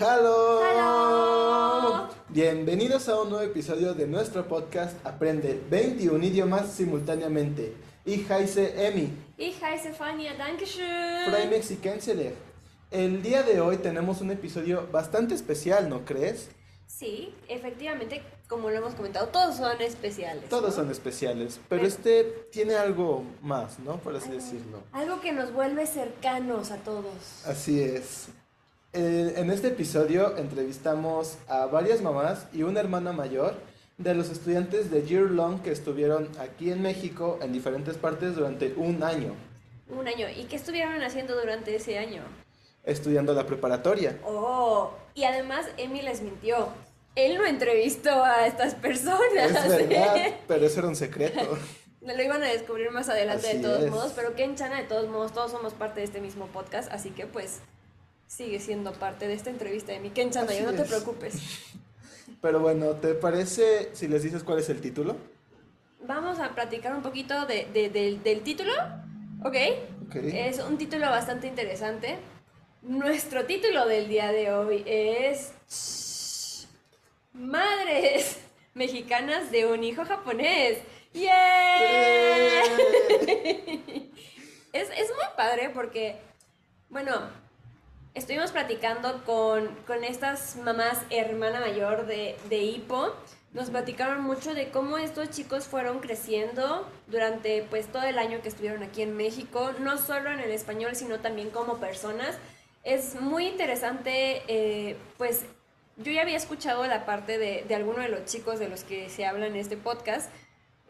¡Halo! ¡Halo! Bienvenidos a un nuevo episodio de nuestro podcast Aprende 21 idiomas simultáneamente. Ich heiße Emi, Ich heiße Fania, Dankeschön. Frei Mexicansele. El día de hoy tenemos un episodio bastante especial, ¿no crees? Sí, efectivamente, como lo hemos comentado, todos son especiales. Todos ¿no? son especiales, pero Pero- este tiene algo más, ¿no? Por así Algo- decirlo. Algo que nos vuelve cercanos a todos. Así es. Eh, en este episodio entrevistamos a varias mamás y una hermana mayor de los estudiantes de Year Long que estuvieron aquí en México en diferentes partes durante un año Un año. ¿Y qué estuvieron haciendo durante ese año? estudiando la preparatoria. Oh, y además Emi les mintió. Él no entrevistó a estas personas. Es verdad, pero eso era un secreto. Lo iban a descubrir más adelante Así de todos es. modos, pero Ken Chana de todos modos, todos somos parte de este mismo podcast, así que pues sigue siendo parte de esta entrevista de mi Ken yo no te es. preocupes. Pero bueno, ¿te parece si les dices cuál es el título? Vamos a platicar un poquito de, de- del- del título, ¿ok? Ok. Es un título bastante interesante. Nuestro título del día de hoy es Madres mexicanas de un hijo japonés. ¡Yay! Es, es muy padre porque, bueno, estuvimos platicando con, con estas mamás hermana mayor de, de Hippo. Nos platicaron mucho de cómo estos chicos fueron creciendo durante pues todo el año que estuvieron aquí en México, no solo en el español, sino también como personas. Es muy interesante, eh, pues yo ya había escuchado la parte de, de alguno de los chicos de los que se habla en este podcast,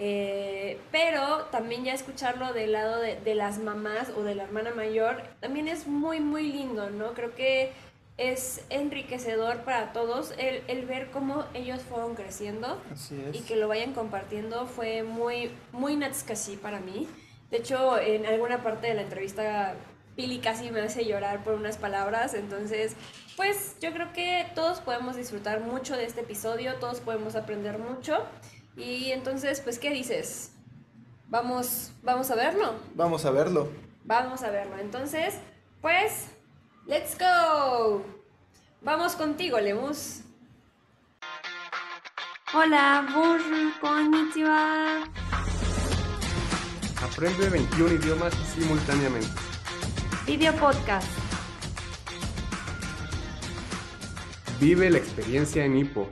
eh, pero también ya escucharlo del lado de, de las mamás o de la hermana mayor también es muy, muy lindo, ¿no? Creo que es enriquecedor para todos el, el ver cómo ellos fueron creciendo Así y es. que lo vayan compartiendo fue muy, muy natsukashi para mí. De hecho, en alguna parte de la entrevista, Pili casi me hace llorar por unas palabras. Entonces, pues yo creo que todos podemos disfrutar mucho de este episodio, todos podemos aprender mucho. Y entonces, pues, ¿qué dices? Vamos, vamos a verlo. Vamos a verlo. Vamos a verlo. Entonces, pues, let's go. Vamos contigo, Lemus. Hola, bonjour, konnichiwa. Aprende 21 idiomas simultáneamente. Video podcast. Vive la experiencia en Hippo.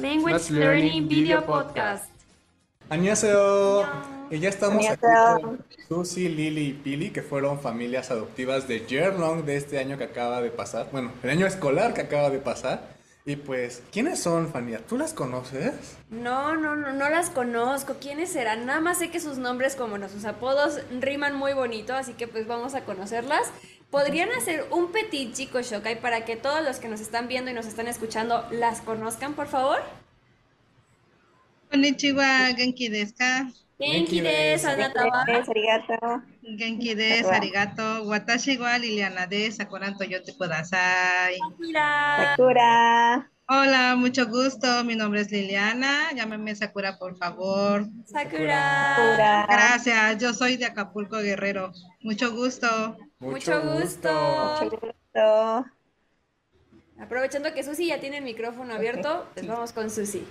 Language Learning Video Podcast. Annyeong. Y ya estamos aquí con Susi, Lili y Pili, que fueron familias adoptivas de Yearlong de este año que acaba de pasar. Bueno, el año escolar que acaba de pasar. Y pues, ¿quiénes son, Fania? ¿Tú las conoces? No, no, no, no las conozco. ¿Quiénes serán? Nada más sé que sus nombres, como no, sus apodos, riman muy bonito, así que pues vamos a conocerlas. ¿Podrían hacer un petit chico shokai para que todos los que nos están viendo y nos están escuchando las conozcan, por favor? Konnichiwa, genki desu? Genki desu, anatawa. Gracias, arigato. Genki desu, arigato. Watashi wa Liliana desu, Sakuran toyote kudasai. Mira. Sakura. Hola, mucho gusto. Mi nombre es Liliana. Llámame Sakura, por favor. Sakura. Sakura. Gracias. Yo soy de Acapulco, Guerrero. Mucho gusto. Mucho gusto. Mucho gusto. Aprovechando que Susi ya tiene el micrófono abierto, pues vamos con Susi.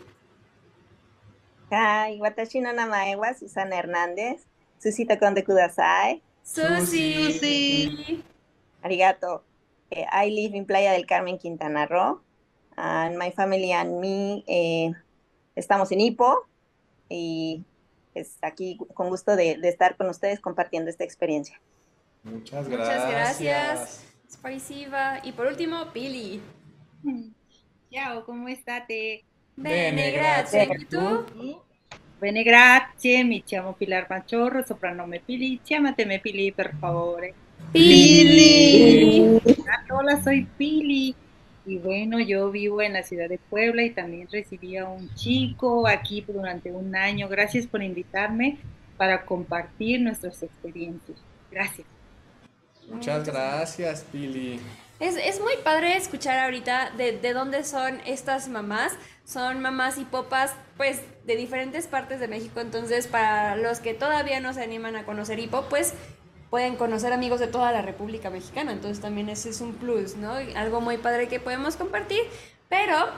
Hi, watashi no namae wa Susana Hernández. Susito konde kudasai. Susi. Susi. Arigato. Eh, I live in Playa del Carmen, Quintana Roo. And my family and me eh, estamos en Ipo. Y es aquí con gusto de, de estar con ustedes compartiendo esta experiencia. Muchas Muchas gracias. Spasiva. Y por último, Pili. Ciao, come state? Bene, grazie. ¿Y tú? Bene, grazie, mi chiamo Pilar Panchorro, soprannome Pili, chiamatemi Pili per favore. Pili. Hola, soy Pili. Y bueno, yo vivo en la ciudad de Puebla y también recibí a un chico aquí durante un año. Gracias por invitarme para compartir nuestras experiencias. Gracias. Muchas gracias, Pili. Es, es muy padre escuchar ahorita de, de dónde son estas mamás. Son mamás y popas, pues, de diferentes partes de México. Entonces, para los que todavía no se animan a conocer Hipo, pues, pueden conocer amigos de toda la República Mexicana. Entonces también ese es un plus, ¿no? Algo muy padre que podemos compartir, pero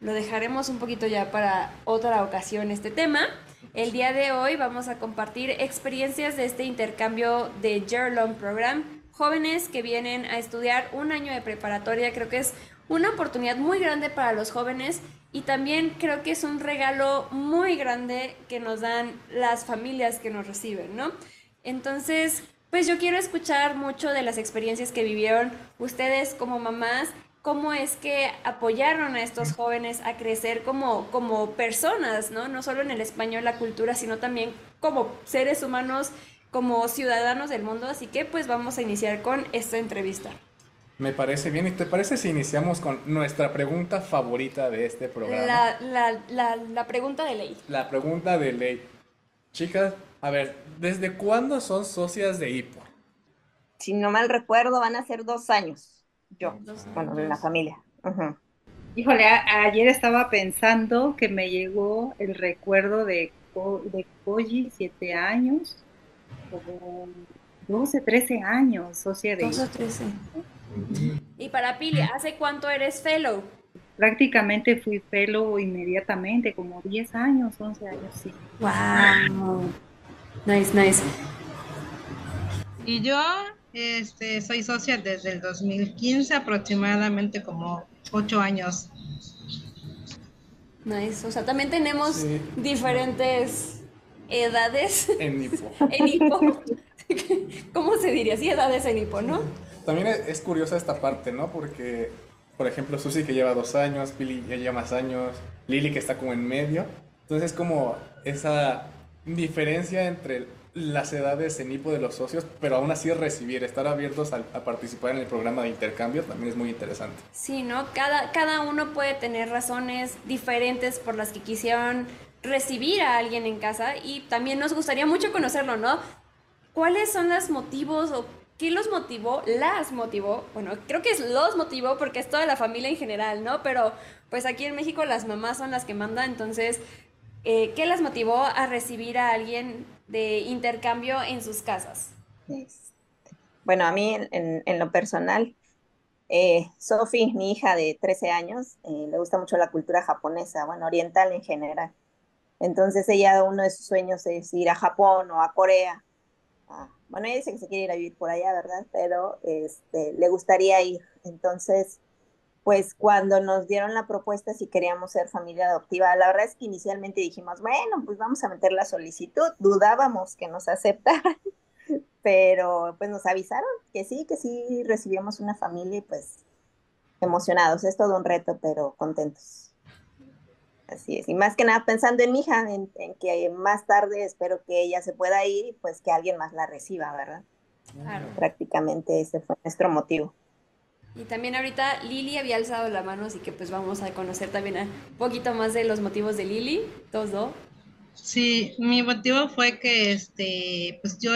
lo dejaremos un poquito ya para otra ocasión este tema. El día de hoy vamos a compartir experiencias de este intercambio de Year Program. Jóvenes que vienen a estudiar un año de preparatoria, creo que es una oportunidad muy grande para los jóvenes y también creo que es un regalo muy grande que nos dan las familias que nos reciben, ¿no? Entonces, pues yo quiero escuchar mucho de las experiencias que vivieron ustedes como mamás, cómo es que apoyaron a estos jóvenes a crecer como, como personas, ¿no? No solo en el español, la cultura, sino también como seres humanos, como ciudadanos del mundo. Así que pues vamos a iniciar con esta entrevista. Me parece bien. ¿Y te parece si iniciamos con nuestra pregunta favorita de este programa? La, la, la, la pregunta de ley. La pregunta de ley. Chicas, a ver, ¿desde cuándo son socias de HIPO? Si no mal recuerdo, van a ser dos años. Yo, bueno, en la familia. Híjole, a- ayer estaba pensando que me llegó el recuerdo de, de Koji, siete años, como 12, 13 años, socia de Dos o trece. Y para Pili, ¿hace cuánto eres fellow? Prácticamente fui fellow inmediatamente, como 10 años, 11 años, sí. Wow. Nice, nice. Y yo este, soy socia desde el 2015, aproximadamente como ocho años. Nice. O sea, también tenemos Sí. diferentes edades En HIPO. en hipo. ¿Cómo se diría? Sí, edades en hipo, ¿no? También es, curiosa esta parte, ¿no? Porque, por ejemplo, Susi que lleva dos años, Pili ya lleva más años, Lili que está como en medio. Entonces es como esa diferencia entre las edades en hipo de los socios, pero aún así recibir, estar abiertos a, a participar en el programa de intercambio también es muy interesante. Sí, ¿no? Cada, cada uno puede tener razones diferentes por las que quisieron recibir a alguien en casa y también nos gustaría mucho conocerlo, ¿no? ¿Cuáles son los motivos o qué los motivó? Las motivó, bueno, creo que es los motivó porque es toda la familia en general, ¿no? Pero pues aquí en México las mamás son las que mandan, entonces, eh, ¿qué las motivó a recibir a alguien de intercambio en sus casas? Este, Bueno, a mí en, lo personal, eh, Sophie, mi hija de 13 años, eh, le gusta mucho la cultura japonesa, bueno, oriental en general. Entonces ella, uno de sus sueños es ir a Japón o a Corea. Ah, bueno, ella dice que se quiere ir a vivir por allá, ¿verdad? Pero este, le gustaría ir. Entonces, pues cuando nos dieron la propuesta si queríamos ser familia adoptiva, la verdad es que inicialmente dijimos, bueno, pues vamos a meter la solicitud, dudábamos que nos aceptaran, pero pues nos avisaron que sí, que sí recibíamos una familia y pues emocionados, es todo un reto, pero contentos. Así es, y más que nada pensando en mi hija, en, en que más tarde espero que ella se pueda ir y pues que alguien más la reciba, ¿verdad? Claro. Prácticamente ese fue nuestro motivo. Y también ahorita Lili había alzado la mano, así que pues vamos a conocer también a- un poquito más de los motivos de Lili, todos dos. Sí, mi motivo fue que, este, pues yo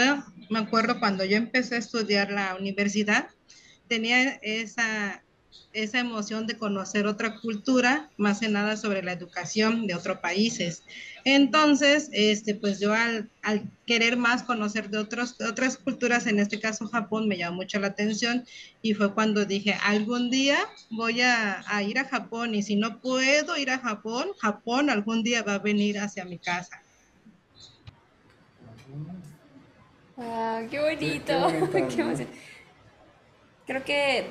me acuerdo cuando yo empecé a estudiar la universidad, tenía esa, esa emoción de conocer otra cultura, más que nada sobre la educación de otros países. Entonces, este, pues yo al, al querer más conocer de otros, de otras culturas, en este caso Japón, me llamó mucho la atención y fue cuando dije, algún día voy a, a ir a Japón y si no puedo ir a Japón, Japón algún día va a venir hacia mi casa. ¡Wow! ¡Qué bonito! qué bonito, ¡Qué ¿no? emoción! Creo que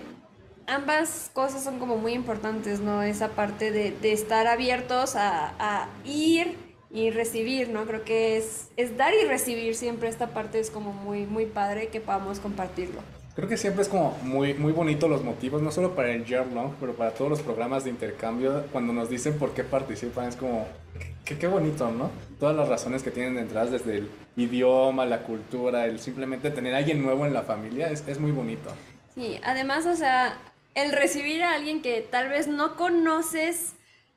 ambas cosas son como muy importantes, ¿no? Esa parte de, de estar abiertos a, a ir y recibir, ¿no? Creo que es, es dar y recibir siempre esta parte es como muy, muy padre que podamos compartirlo. Creo que siempre es como muy, muy bonito los motivos, no solo para el Year Long, pero para todos los programas de intercambio, cuando nos dicen por qué participan, es como, qué, qué bonito, ¿no? Todas las razones que tienen detrás, desde el idioma, la cultura, el simplemente tener a alguien nuevo en la familia, es, es muy bonito. Sí, además, o sea, el recibir a alguien que tal vez no conoces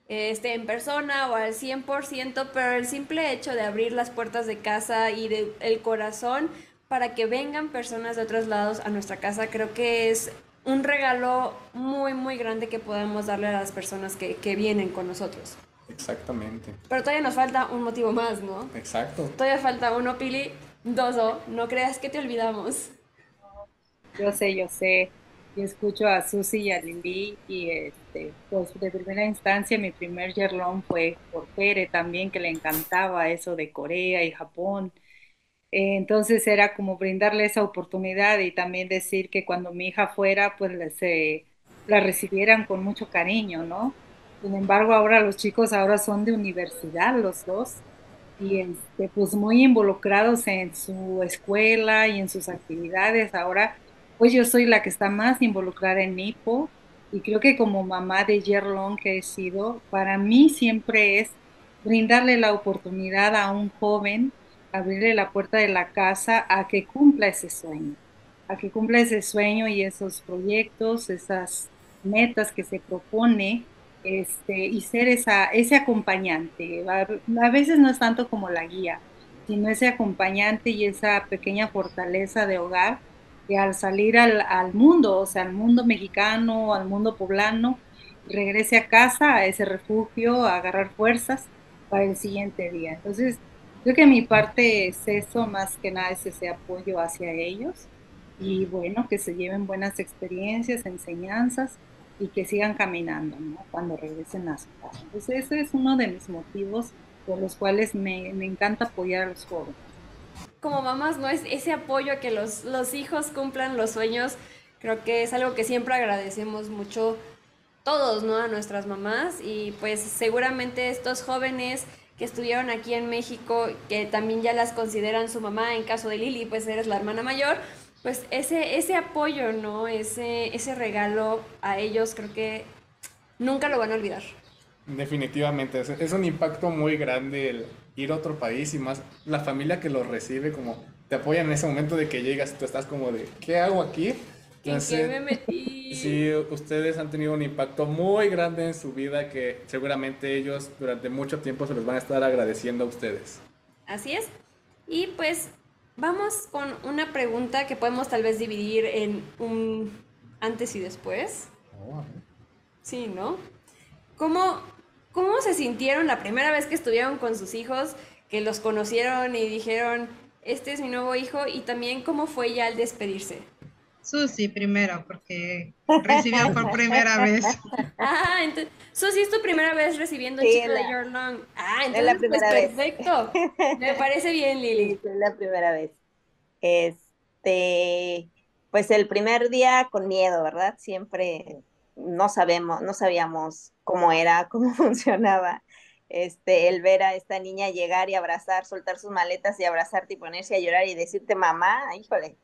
este, en persona o al 100%, pero el simple hecho de abrir las puertas de casa y de el corazón para que vengan personas de otros lados a nuestra casa, creo que es un regalo muy, muy grande que podemos darle a las personas que, que vienen con nosotros. Exactamente. Pero todavía nos falta un motivo más, ¿no? Exacto. Todavía falta uno, Pili. Doso, no creas que te olvidamos. Yo sé, yo sé. Yo escucho a Susi y a Lili y este, pues de primera instancia mi primer yerlón fue por Pere también, que le encantaba eso de Corea y Japón. Entonces era como brindarle esa oportunidad y también decir que cuando mi hija fuera, pues se la recibieran con mucho cariño, ¿no? Sin embargo, ahora los chicos ahora son de universidad los dos y este, pues muy involucrados en su escuela y en sus actividades. Ahora, pues yo soy la que está más involucrada en NIPO y creo que como mamá de Yerlong que he sido, para mí siempre es brindarle la oportunidad a un joven, abrirle la puerta de la casa a que cumpla ese sueño, a que cumpla ese sueño y esos proyectos, esas metas que se propone este, y ser esa, ese acompañante. A, veces no es tanto como la guía, sino ese acompañante y esa pequeña fortaleza de hogar que al salir al, al mundo, o sea, al mundo mexicano, al mundo poblano, regrese a casa, a ese refugio, a agarrar fuerzas para el siguiente día. Entonces, creo que mi parte es eso, más que nada es ese apoyo hacia ellos y bueno, que se lleven buenas experiencias, enseñanzas y que sigan caminando ¿no? cuando regresen a su casa. Entonces ese es uno de mis motivos por los cuales me, me encanta apoyar a los jóvenes. Como mamás, ¿no? Es ese apoyo a que los, los hijos cumplan los sueños, creo que es algo que siempre agradecemos mucho todos, ¿no? A nuestras mamás y pues seguramente estos jóvenes que estuvieron aquí en México, que también ya las consideran su mamá, en caso de Lili, pues eres la hermana mayor, pues ese, ese apoyo, ¿no? Ese, ese regalo a ellos creo que nunca lo van a olvidar. Definitivamente, es, un impacto muy grande el ir a otro país y más la familia que los recibe, como te apoyan en ese momento de que llegas y tú estás como de, ¿qué hago aquí? ¿En qué me metí? Sí, ustedes han tenido un impacto muy grande en su vida que seguramente ellos durante mucho tiempo se los van a estar agradeciendo a ustedes. Así es. Y pues Vamos con una pregunta que podemos tal vez dividir en un antes y después. Oh, sí, ¿no? ¿Cómo, ¿Cómo se sintieron la primera vez que estuvieron con sus hijos, que los conocieron y dijeron, este es mi nuevo hijo, y también cómo fue ya al despedirse? Susi primero, porque recibió por primera vez. Ah, entonces, Susi es tu primera vez recibiendo un chico de Your Long. Ah, entonces la pues, primera pues, perfecto. Me parece bien, Lili. Sí, es la primera vez. Este, pues el primer día con miedo, ¿verdad? Siempre no sabemos, no sabíamos cómo era, cómo funcionaba. Este, el ver a esta niña llegar y abrazar, soltar sus maletas y abrazarte y ponerse a llorar y decirte mamá, híjole,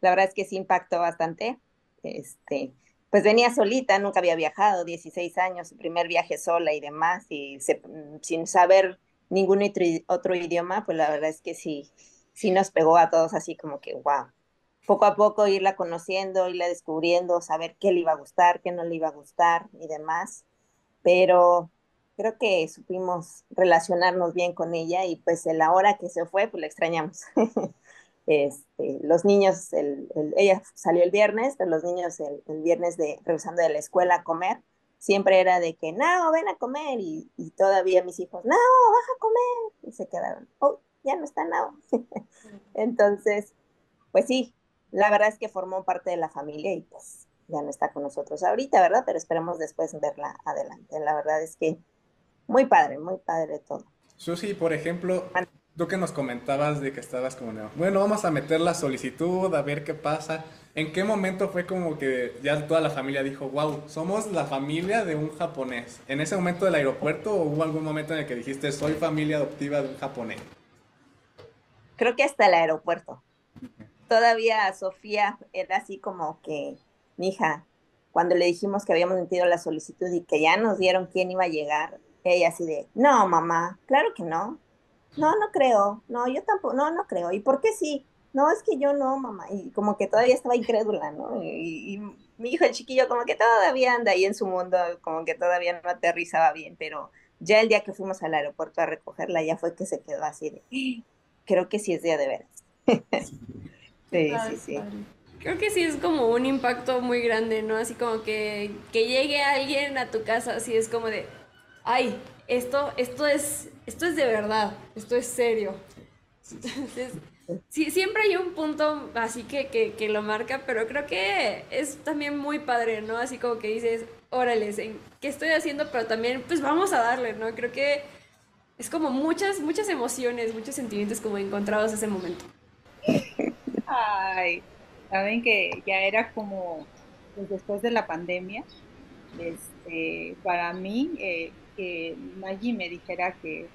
la verdad es que sí impactó bastante. Este, pues venía solita, nunca había viajado, 16 años, su primer viaje sola y demás, y sin saber ningún otro, idioma, pues la verdad es que sí, sí nos pegó a todos así como que, wow. Poco a poco irla conociendo, irla descubriendo, saber qué le iba a gustar, qué no le iba a gustar y demás. Pero creo que supimos relacionarnos bien con ella y pues en la hora que se fue, pues la extrañamos. Este, los niños, ella salió el viernes, pero los niños el, viernes de regresando de la escuela a comer, siempre era de que, no, ven a comer, y, todavía mis hijos, no, baja a comer, y se quedaron, oh, ya no está no. Entonces, pues sí, la verdad es que formó parte de la familia y pues ya no está con nosotros ahorita, ¿verdad? Pero esperemos después verla adelante. La verdad es que muy padre, muy padre todo. Susi, por ejemplo, tú que nos comentabas de que estabas como, bueno, vamos a meter la solicitud, a ver qué pasa. ¿En qué momento fue como que ya toda la familia dijo, wow, somos la familia de un japonés? ¿En ese momento del aeropuerto o hubo algún momento en el que dijiste, soy familia adoptiva de un japonés? Creo que hasta el aeropuerto. Todavía Sofía era así como que, mi hija, cuando le dijimos que habíamos metido la solicitud y que ya nos dieron quién iba a llegar, ella así de, no, mamá, claro que no no, no creo, no, yo tampoco, no, no creo. ¿Y por qué sí? No, es que yo no, mamá. Y como que todavía estaba incrédula, ¿no? Y, mi hijo, el chiquillo, como que todavía anda ahí en su mundo, como que todavía no aterrizaba bien, pero ya el día que fuimos al aeropuerto a recogerla, ya fue que se quedó así de, creo que sí es día de veras. sí, sí, sí. Creo que sí es como un impacto muy grande, ¿no? Así como que, que llegue alguien a tu casa, así es como de, ay, esto, esto, es, esto es de verdad, esto es serio. Entonces, sí, siempre hay un punto así que, que, que, lo marca, pero creo que es también muy padre, ¿no? Así como que dices, órale, ¿qué estoy haciendo? Pero también, pues vamos a darle, ¿no? Creo que es como muchas, muchas emociones, muchos sentimientos como encontrados ese momento. Ay, saben que ya era como pues, después de la pandemia, este, para mí, eh, que Maggie me dijera que,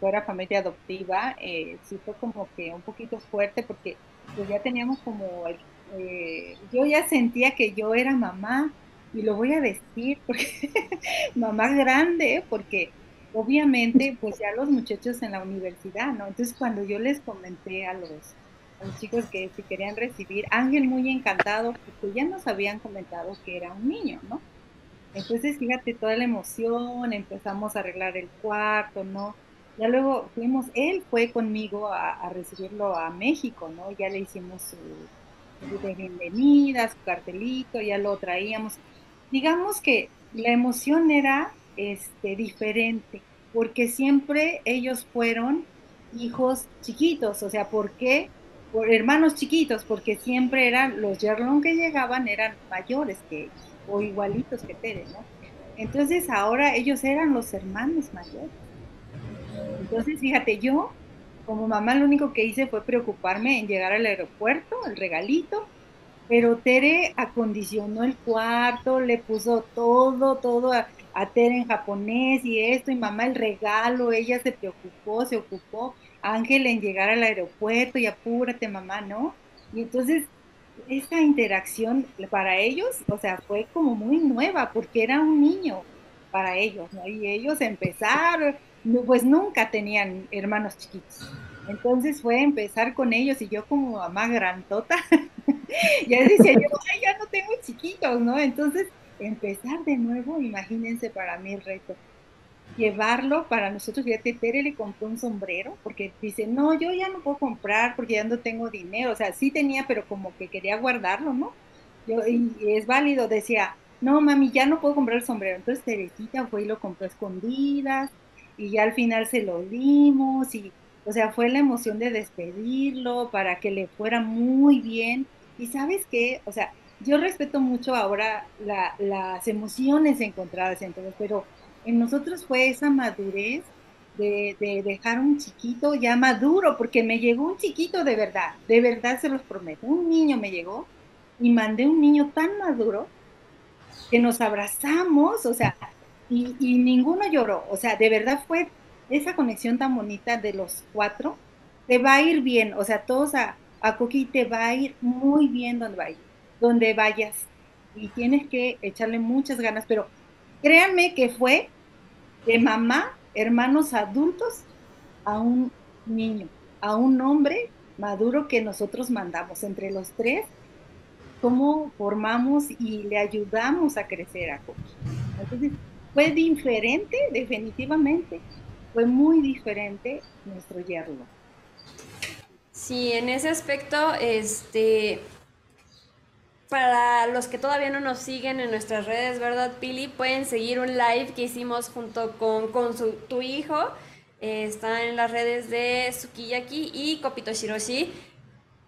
fuera familia adoptiva, eh, sí fue como que un poquito fuerte porque pues ya teníamos como, eh, yo ya sentía que yo era mamá y lo voy a decir porque mamá grande, porque obviamente pues ya los muchachos en la universidad, ¿no? Entonces cuando yo les comenté a los, los chicos que si querían recibir, Ángel muy encantado porque ya nos habían comentado que era un niño, ¿no? Entonces, fíjate, toda la emoción, empezamos a arreglar el cuarto, ¿no? Ya luego fuimos, él fue conmigo a, recibirlo a México, ¿no? Ya le hicimos su, de bienvenida, su cartelito, ya lo traíamos. Digamos que la emoción era este, diferente, porque siempre ellos fueron hijos chiquitos, o sea, ¿por qué? Hermanos chiquitos, porque siempre eran, los Yerlon que llegaban eran mayores que o igualitos que Tere. Entonces ahora ellos eran los hermanos mayores. Entonces, fíjate, yo como mamá lo único que hice fue preocuparme en llegar al aeropuerto, el regalito, pero Tere acondicionó el cuarto, le puso todo, todo a, a, Tere en japonés y esto, y mamá el regalo, ella se preocupó, se ocupó, Ángel en llegar al aeropuerto y apúrate mamá, ¿no? Y entonces esa interacción para ellos, o sea, fue como muy nueva porque era un niño para ellos, ¿no? Y ellos empezaron, pues nunca tenían hermanos chiquitos. Entonces fue empezar con ellos y yo como mamá grandota, ya decía yo, ay, ya no tengo chiquitos, ¿no? Entonces empezar de nuevo, imagínense para mí el reto llevarlo para nosotros. Fíjate, Tere le compró un sombrero porque dice, no, yo ya no puedo comprar porque ya no tengo dinero. O sea, sí tenía, pero como que quería guardarlo, ¿no? Yo, y, es válido, decía, no, mami, ya no puedo comprar el sombrero. Entonces Teresita fue y lo compró escondidas y ya al final se lo dimos y, o sea, fue la emoción de despedirlo para que le fuera muy bien. Y sabes qué, o sea, yo respeto mucho ahora las emociones encontradas en todos, pero en nosotros fue esa madurez de, dejar un chiquito ya maduro, porque me llegó un chiquito de verdad, de verdad se los prometo, un niño me llegó y mandé un niño tan maduro que nos abrazamos, o sea, y, ninguno lloró, o sea, de verdad fue esa conexión tan bonita de los cuatro, te va a ir bien, o sea, todos a, a te va a ir muy bien donde vayas, donde vayas, y tienes que echarle muchas ganas, pero créanme que fue de mamá, hermanos adultos, a un niño, a un hombre maduro que nosotros mandamos entre los tres, cómo formamos y le ayudamos a crecer a Coqui. Entonces, fue diferente, definitivamente, fue muy diferente nuestro yerno. Sí, en ese aspecto, este, para los que todavía no nos siguen en nuestras redes, ¿verdad, Pili? Pueden seguir un live que hicimos junto con, con su, tu hijo. Eh, está en las redes de Sukiyaki y Kopito Shiroshi.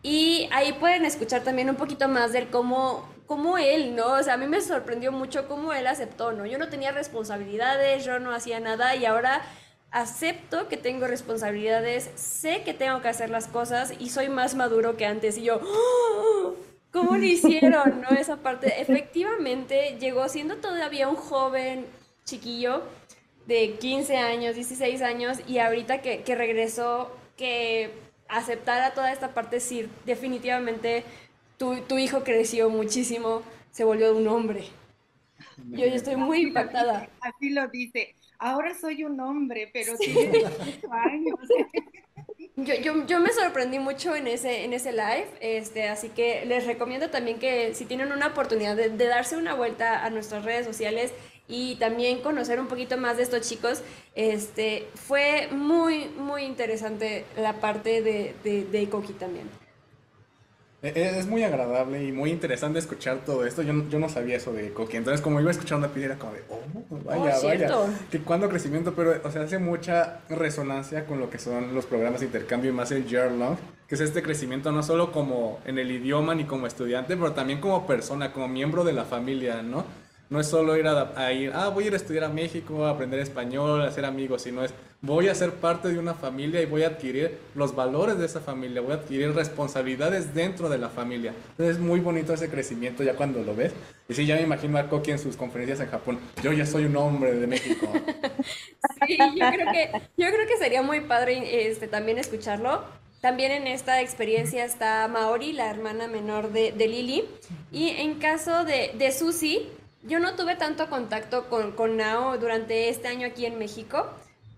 Y ahí pueden escuchar también un poquito más del cómo, cómo él, ¿no? O sea, a mí me sorprendió mucho cómo él aceptó, ¿no? Yo no tenía responsabilidades, yo no hacía nada y ahora acepto que tengo responsabilidades, sé que tengo que hacer las cosas y soy más maduro que antes. Y yo, ¡Oh! ¿Cómo lo hicieron, no? Esa parte. Efectivamente, llegó siendo todavía un joven chiquillo de 15 años, 16 años, y ahorita que, que regresó, que aceptara toda esta parte, sí, definitivamente tu, tu hijo creció muchísimo, se volvió un hombre. Yo, yo estoy muy impactada. Así lo dice. Ahora soy un hombre, pero tiene años. Yo, yo, yo, me sorprendí mucho en ese, en ese live, este, así que les recomiendo también que si tienen una oportunidad de, darse una vuelta a nuestras redes sociales y también conocer un poquito más de estos chicos, este, fue muy, muy interesante la parte de, de, de también. E- e- Es muy agradable y muy interesante escuchar todo esto. Yo, no- yo no sabía eso de Coqui. Entonces, como iba escuchando a Pili, era como de, oh, vaya, Oh, vaya. Que cuando crecimiento, pero, o sea, hace mucha resonancia con lo que son los programas de intercambio y más el Year Long, que es este crecimiento no solo como en el idioma ni como estudiante, pero también como persona, como miembro de la familia, ¿no? No es solo ir a, ir, ah, voy a ir a estudiar a México, a aprender español, a hacer amigos, sino es, voy a ser parte de una familia y voy a adquirir los valores de esa familia, voy a adquirir responsabilidades dentro de la familia. Entonces es muy bonito ese crecimiento ya cuando lo ves. Y sí, ya me imagino a Koki en sus conferencias en Japón. Yo ya soy un hombre de México. Sí, yo creo que, yo creo que sería muy padre este, también escucharlo. También en esta experiencia está Maori, la hermana menor de, de Lily. Y en caso de, de Susi, yo no tuve tanto contacto con, con Nao durante este año aquí en México.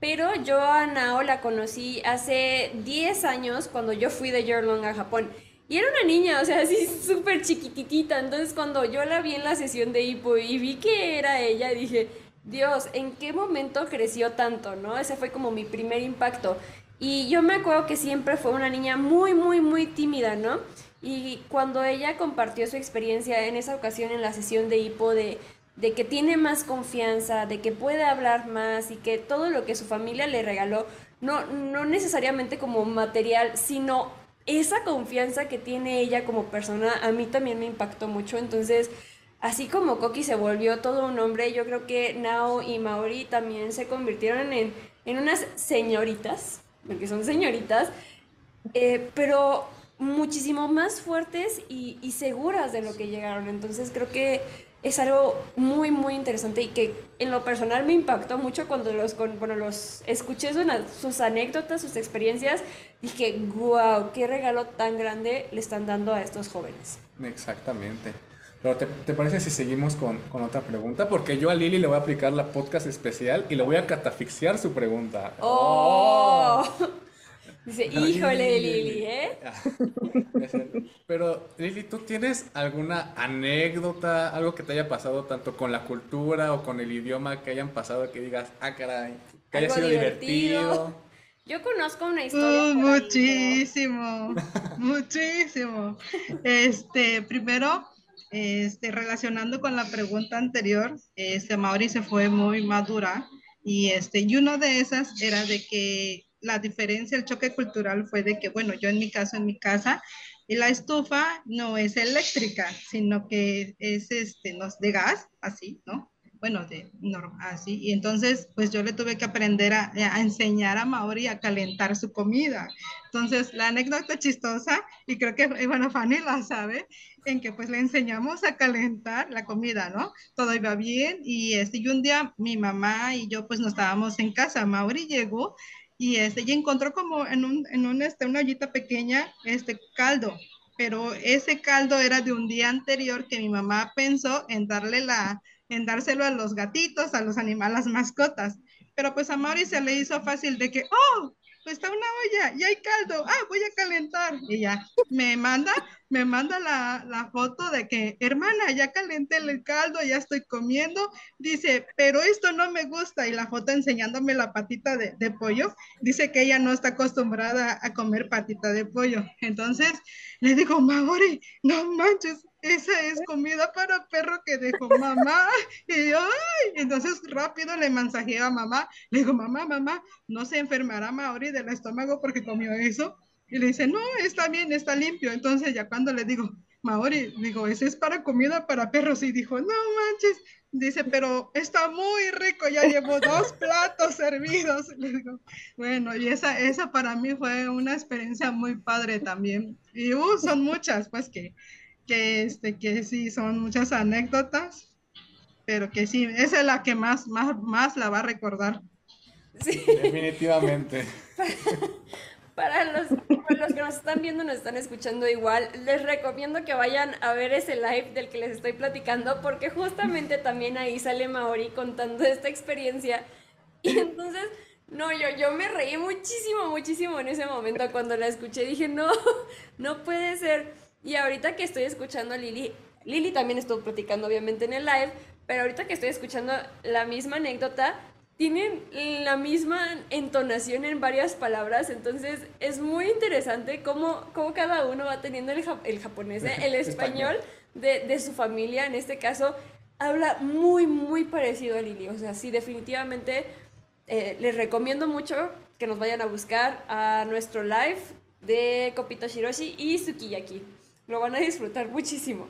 Pero yo a Nao la conocí hace 10 años cuando yo fui de Yearlong a Japón. Y era una niña, o sea, así súper chiquititita. Entonces cuando yo la vi en la sesión de Hippo y vi que era ella, dije, Dios, ¿en qué momento creció tanto, no? Ese fue como mi primer impacto. Y yo me acuerdo que siempre fue una niña muy, muy, muy tímida, ¿no? Y cuando ella compartió su experiencia en esa ocasión en la sesión de hipo de, que tiene más confianza, de que puede hablar más y que todo lo que su familia le regaló, no, no necesariamente como material, sino esa confianza que tiene ella como persona, a mí también me impactó mucho. Entonces, así como Koki se volvió todo un hombre, yo creo que Nao y Maori también se convirtieron en, en unas señoritas, porque son señoritas, eh, pero muchísimo más fuertes y, y seguras de lo que llegaron. Entonces creo que es algo muy, muy interesante y que en lo personal me impactó mucho cuando los, con, bueno, los escuché sus, sus anécdotas, sus experiencias. Dije, wow, qué regalo tan grande le están dando a estos jóvenes. Exactamente. Pero ¿te, te parece si seguimos con, con otra pregunta? Porque yo a Lili le voy a aplicar la podcast especial y le voy a catafixiar su pregunta. ¡Oh! Dice, híjole, Lili, ¿eh? Pero, Lili, ¿tú tienes alguna anécdota, algo que te haya pasado tanto con la cultura o con el idioma que hayan pasado que digas, ah, caray, que haya sido divertido. divertido? Yo conozco una historia. Uh, ahí, muchísimo, muchísimo. Este, primero, este, relacionando con la pregunta anterior, este, Mauri se fue muy madura y este, y uno de esas era de que la diferencia, el choque cultural fue de que, bueno, yo en mi caso, en mi casa, y la estufa no es eléctrica, sino que es este, no, de gas, así, ¿no? Bueno, de normal, así. Y entonces, pues yo le tuve que aprender a, a enseñar a Maori a calentar su comida. Entonces, la anécdota chistosa, y creo que, y bueno, Fanny la sabe, en que pues le enseñamos a calentar la comida, ¿no? Todo iba bien y, este, y un día mi mamá y yo pues no estábamos en casa, Mauri llegó y, este, y encontró como en, un, en un, este, una ollita pequeña este caldo, pero ese caldo era de un día anterior que mi mamá pensó en darle la, en dárselo a los gatitos, a los animales, las mascotas. Pero pues a Mauri se le hizo fácil de que, oh, pues está una olla y hay caldo, ah, voy a calentar. Y ya, me manda, me manda la, la foto de que, hermana, ya calenté el caldo, ya estoy comiendo. Dice, pero esto no me gusta. Y la foto enseñándome la patita de, de pollo. Dice que ella no está acostumbrada a comer patita de pollo. Entonces le digo, Mauri, no manches, esa es comida para perro que dejó mamá. Y yo, ay, entonces rápido le mensajeo a mamá. Le digo, mamá, mamá, no se enfermará Mauri del estómago porque comió eso. Y le dice, no, está bien, está limpio. Entonces ya cuando le digo, Mauri, digo, ese es para comida para perros. Y dijo, no manches. Dice, pero está muy rico, ya llevo dos platos servidos. Le digo, bueno, y esa, esa para mí fue una experiencia muy padre también. Y uh, son muchas, pues que, que, este, que sí, son muchas anécdotas, pero que sí, esa es la que más, más, más la va a recordar. Sí. Definitivamente. Para los, para los que nos están viendo, nos están escuchando igual, les recomiendo que vayan a ver ese live del que les estoy platicando, porque justamente también ahí sale Maori contando esta experiencia. Y entonces, no, yo, yo me reí muchísimo, muchísimo en ese momento cuando la escuché. Dije, no, no puede ser. Y ahorita que estoy escuchando a Lili, Lili también estuvo platicando obviamente en el live, pero ahorita que estoy escuchando la misma anécdota, tienen la misma entonación en varias palabras, entonces es muy interesante cómo, cómo cada uno va teniendo el, el japonés, ¿eh? el español de, de, su familia, en este caso, habla muy, muy parecido a Lili, o sea, sí, definitivamente eh, les recomiendo mucho que nos vayan a buscar a nuestro live de Kopito Shiroshi y Sukiyaki, lo van a disfrutar muchísimo.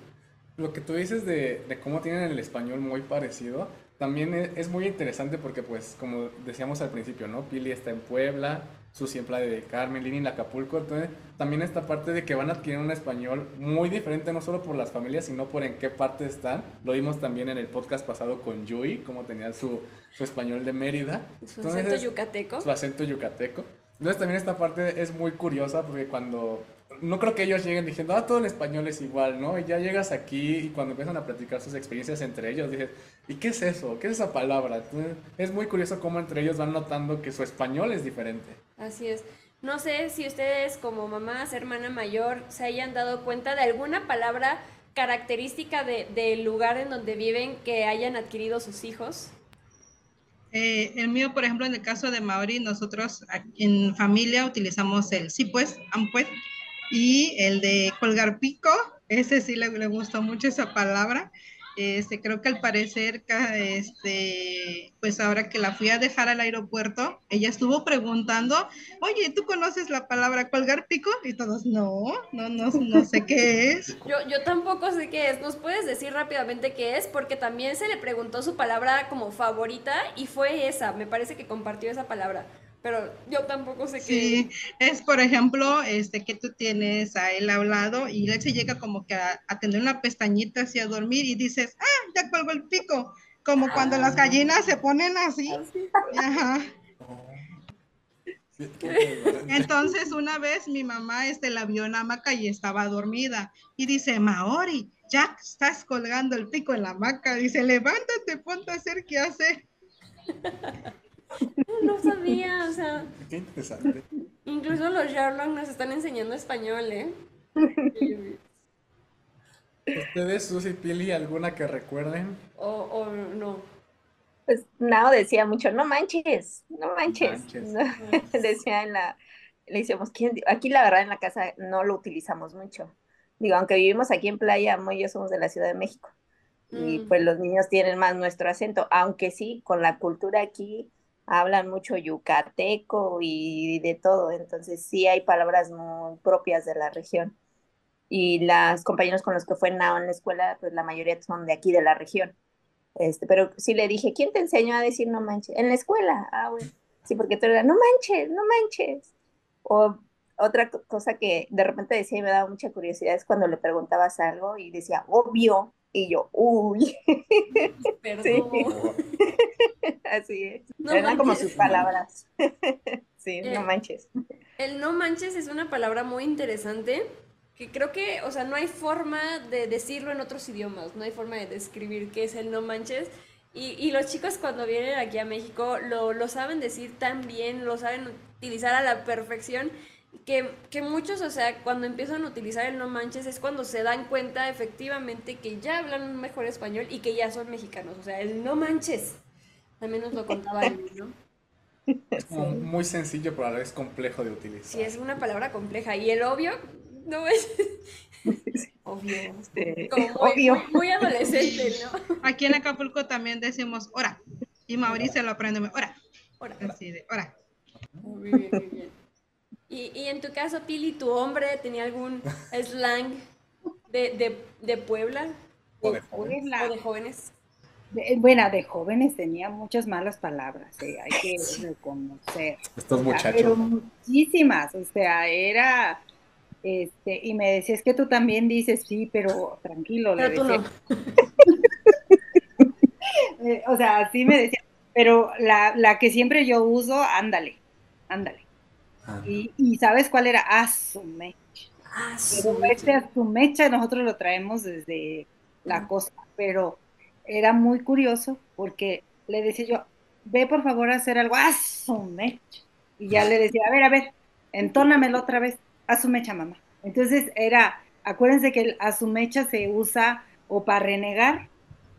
Lo que tú dices de, de cómo tienen el español muy parecido, también es, muy interesante porque, pues, como decíamos al principio, ¿no? Pili está en Puebla, Susi en Playa de Carmen, Lini en Acapulco, entonces también esta parte de que van a adquirir un español muy diferente, no solo por las familias, sino por en qué parte están. Lo vimos también en el podcast pasado con Yui, cómo tenía su, su español de Mérida. Su acento yucateco. Su acento yucateco. Entonces también esta parte es muy curiosa porque cuando no creo que ellos lleguen diciendo, ah, todo el español es igual, ¿no? Y ya llegas aquí y cuando empiezan a platicar sus experiencias entre ellos, dices, ¿y qué es eso? ¿Qué es esa palabra? es muy curioso cómo entre ellos van notando que su español es diferente. Así es. No sé si ustedes como mamás, hermana mayor, se hayan dado cuenta de alguna palabra característica del lugar en donde viven que hayan adquirido sus hijos. Eh, el mío, por ejemplo, en el caso de Maori, nosotros en familia utilizamos el sí pues, am pues, y el de colgar pico, ese sí le, gustó mucho esa palabra. Este, creo que al parecer, este, pues ahora que la fui a dejar al aeropuerto, ella estuvo preguntando, oye, ¿tú conoces la palabra colgar pico? Y todos, no, no, no, no sé qué es. Yo, yo tampoco sé qué es. ¿Nos puedes decir rápidamente qué es? Porque también se le preguntó su palabra como favorita y fue esa. Me parece que compartió esa palabra pero yo tampoco sé qué. Sí, es por ejemplo, este que tú tienes a él hablado y él se llega como que a, tener una pestañita así a dormir y dices, ah, ya cuelgo el pico, como cuando las ah. gallinas se ponen así. Ah, Ajá. Entonces una vez mi mamá este, la vio en hamaca y estaba dormida y dice, Maori, ya estás colgando el pico en la hamaca. Dice, levántate, ponte a hacer qué hace. No sabía, o sea. Qué interesante. Incluso los Sherlock nos están enseñando español, ¿eh? ¿Ustedes, Susy Pili, alguna que recuerden? O, o no. Pues Nao decía mucho, no manches, no manches. decía en la, le decíamos, ¿quién? aquí la verdad en la casa no lo utilizamos mucho. Digo, aunque vivimos aquí en Playa, muy yo somos de la Ciudad de México. Y mm. pues los niños tienen más nuestro acento, aunque sí, con la cultura aquí, hablan mucho yucateco y de todo, entonces sí hay palabras muy propias de la región. Y las compañeros con los que fue Nao en la escuela, pues la mayoría son de aquí de la región. Este, pero sí le dije, ¿quién te enseñó a decir no manches? En la escuela. Ah, bueno. Sí, porque tú eras, no manches, no manches. O otra cosa que de repente decía y me daba mucha curiosidad es cuando le preguntabas algo y decía, obvio. Y yo, uy. Perdón. Así es. No Eran como sus palabras. sí, no eh, manches. El no manches es una palabra muy interesante que creo que, o sea, no hay forma de decirlo en otros idiomas, no hay forma de describir qué es el no manches. Y, y los chicos cuando vienen aquí a México lo, lo saben decir tan bien, lo saben utilizar a la perfección que, que, muchos, o sea, cuando empiezan a utilizar el no manches es cuando se dan cuenta efectivamente que ya hablan un mejor español y que ya son mexicanos. O sea, el no manches. También nos lo contaba él, ¿no? Es como muy sencillo, pero a la vez complejo de utilizar. Sí, es una palabra compleja. Y el obvio, no es. Obvio. Este, obvio. Muy, adolescente, ¿no? Aquí en Acapulco también decimos hora. Y Mauricio lo aprende, hora. Hora. Así de, hora. Muy bien, muy bien. Y, y en tu caso, Pili, ¿tu hombre tenía algún slang de, de, de Puebla? O de jóvenes. O de jóvenes. bueno, de jóvenes tenía muchas malas palabras, eh, hay que reconocer. Estos muchachos. Pero muchísimas, o sea, era, este, y me decía, es que tú también dices, sí, pero tranquilo, le decía. Eh, o sea, así me decía, pero la, la que siempre yo uso, ándale, ándale. Y, ¿sabes cuál era? Azumecha. Pero este Azumecha nosotros lo traemos desde la costa, pero era muy curioso porque le decía yo, ve por favor a hacer algo, Azumecha. Y ya le decía, a ver, a ver, entónamelo otra vez, Azumecha, mamá. Entonces era, acuérdense que el Azumecha se usa o para renegar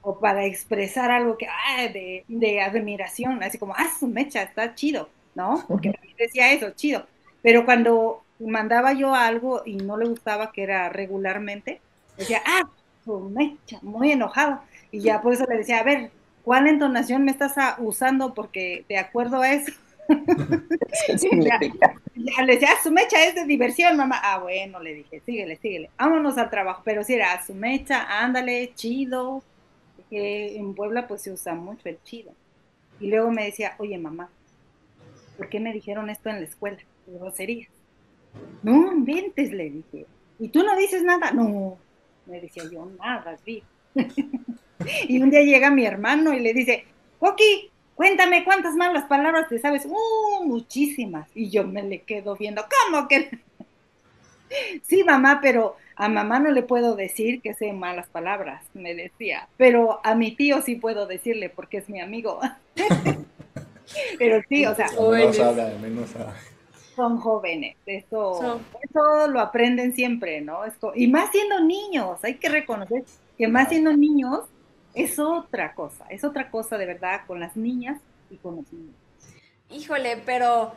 o para expresar algo que, ah, de, de, admiración, así como, ah, su mecha, está chido, ¿no? Porque también decía eso, chido. Pero cuando mandaba yo algo y no le gustaba, que era regularmente, decía, ah, mecha, muy enojado. Y ya por eso le decía, a ver, ¿cuál entonación me estás usando? Porque de acuerdo a eso. ya, ya, le decía, ah, su mecha es de diversión, mamá. Ah, bueno, le dije, síguele, síguele. Vámonos al trabajo. Pero si era, su mecha, ándale, chido. Que en Puebla pues se usa mucho el chido. Y luego me decía, oye, mamá, ¿por qué me dijeron esto en la escuela? Groserías. No inventes, le dije. ¿Y tú no dices nada? No, me decía yo, nada, sí. y un día llega mi hermano y le dice, Coqui, cuéntame cuántas malas palabras te sabes. Uh, muchísimas. Y yo me le quedo viendo, ¿cómo que? sí, mamá, pero a mamá no le puedo decir que sé malas palabras, me decía. Pero a mi tío sí puedo decirle porque es mi amigo. pero sí, o sea. Menos habla, menos son jóvenes, eso, eso lo aprenden siempre, ¿no? y más siendo niños, hay que reconocer que más siendo niños es otra cosa, es otra cosa de verdad con las niñas y con los niños. Híjole, pero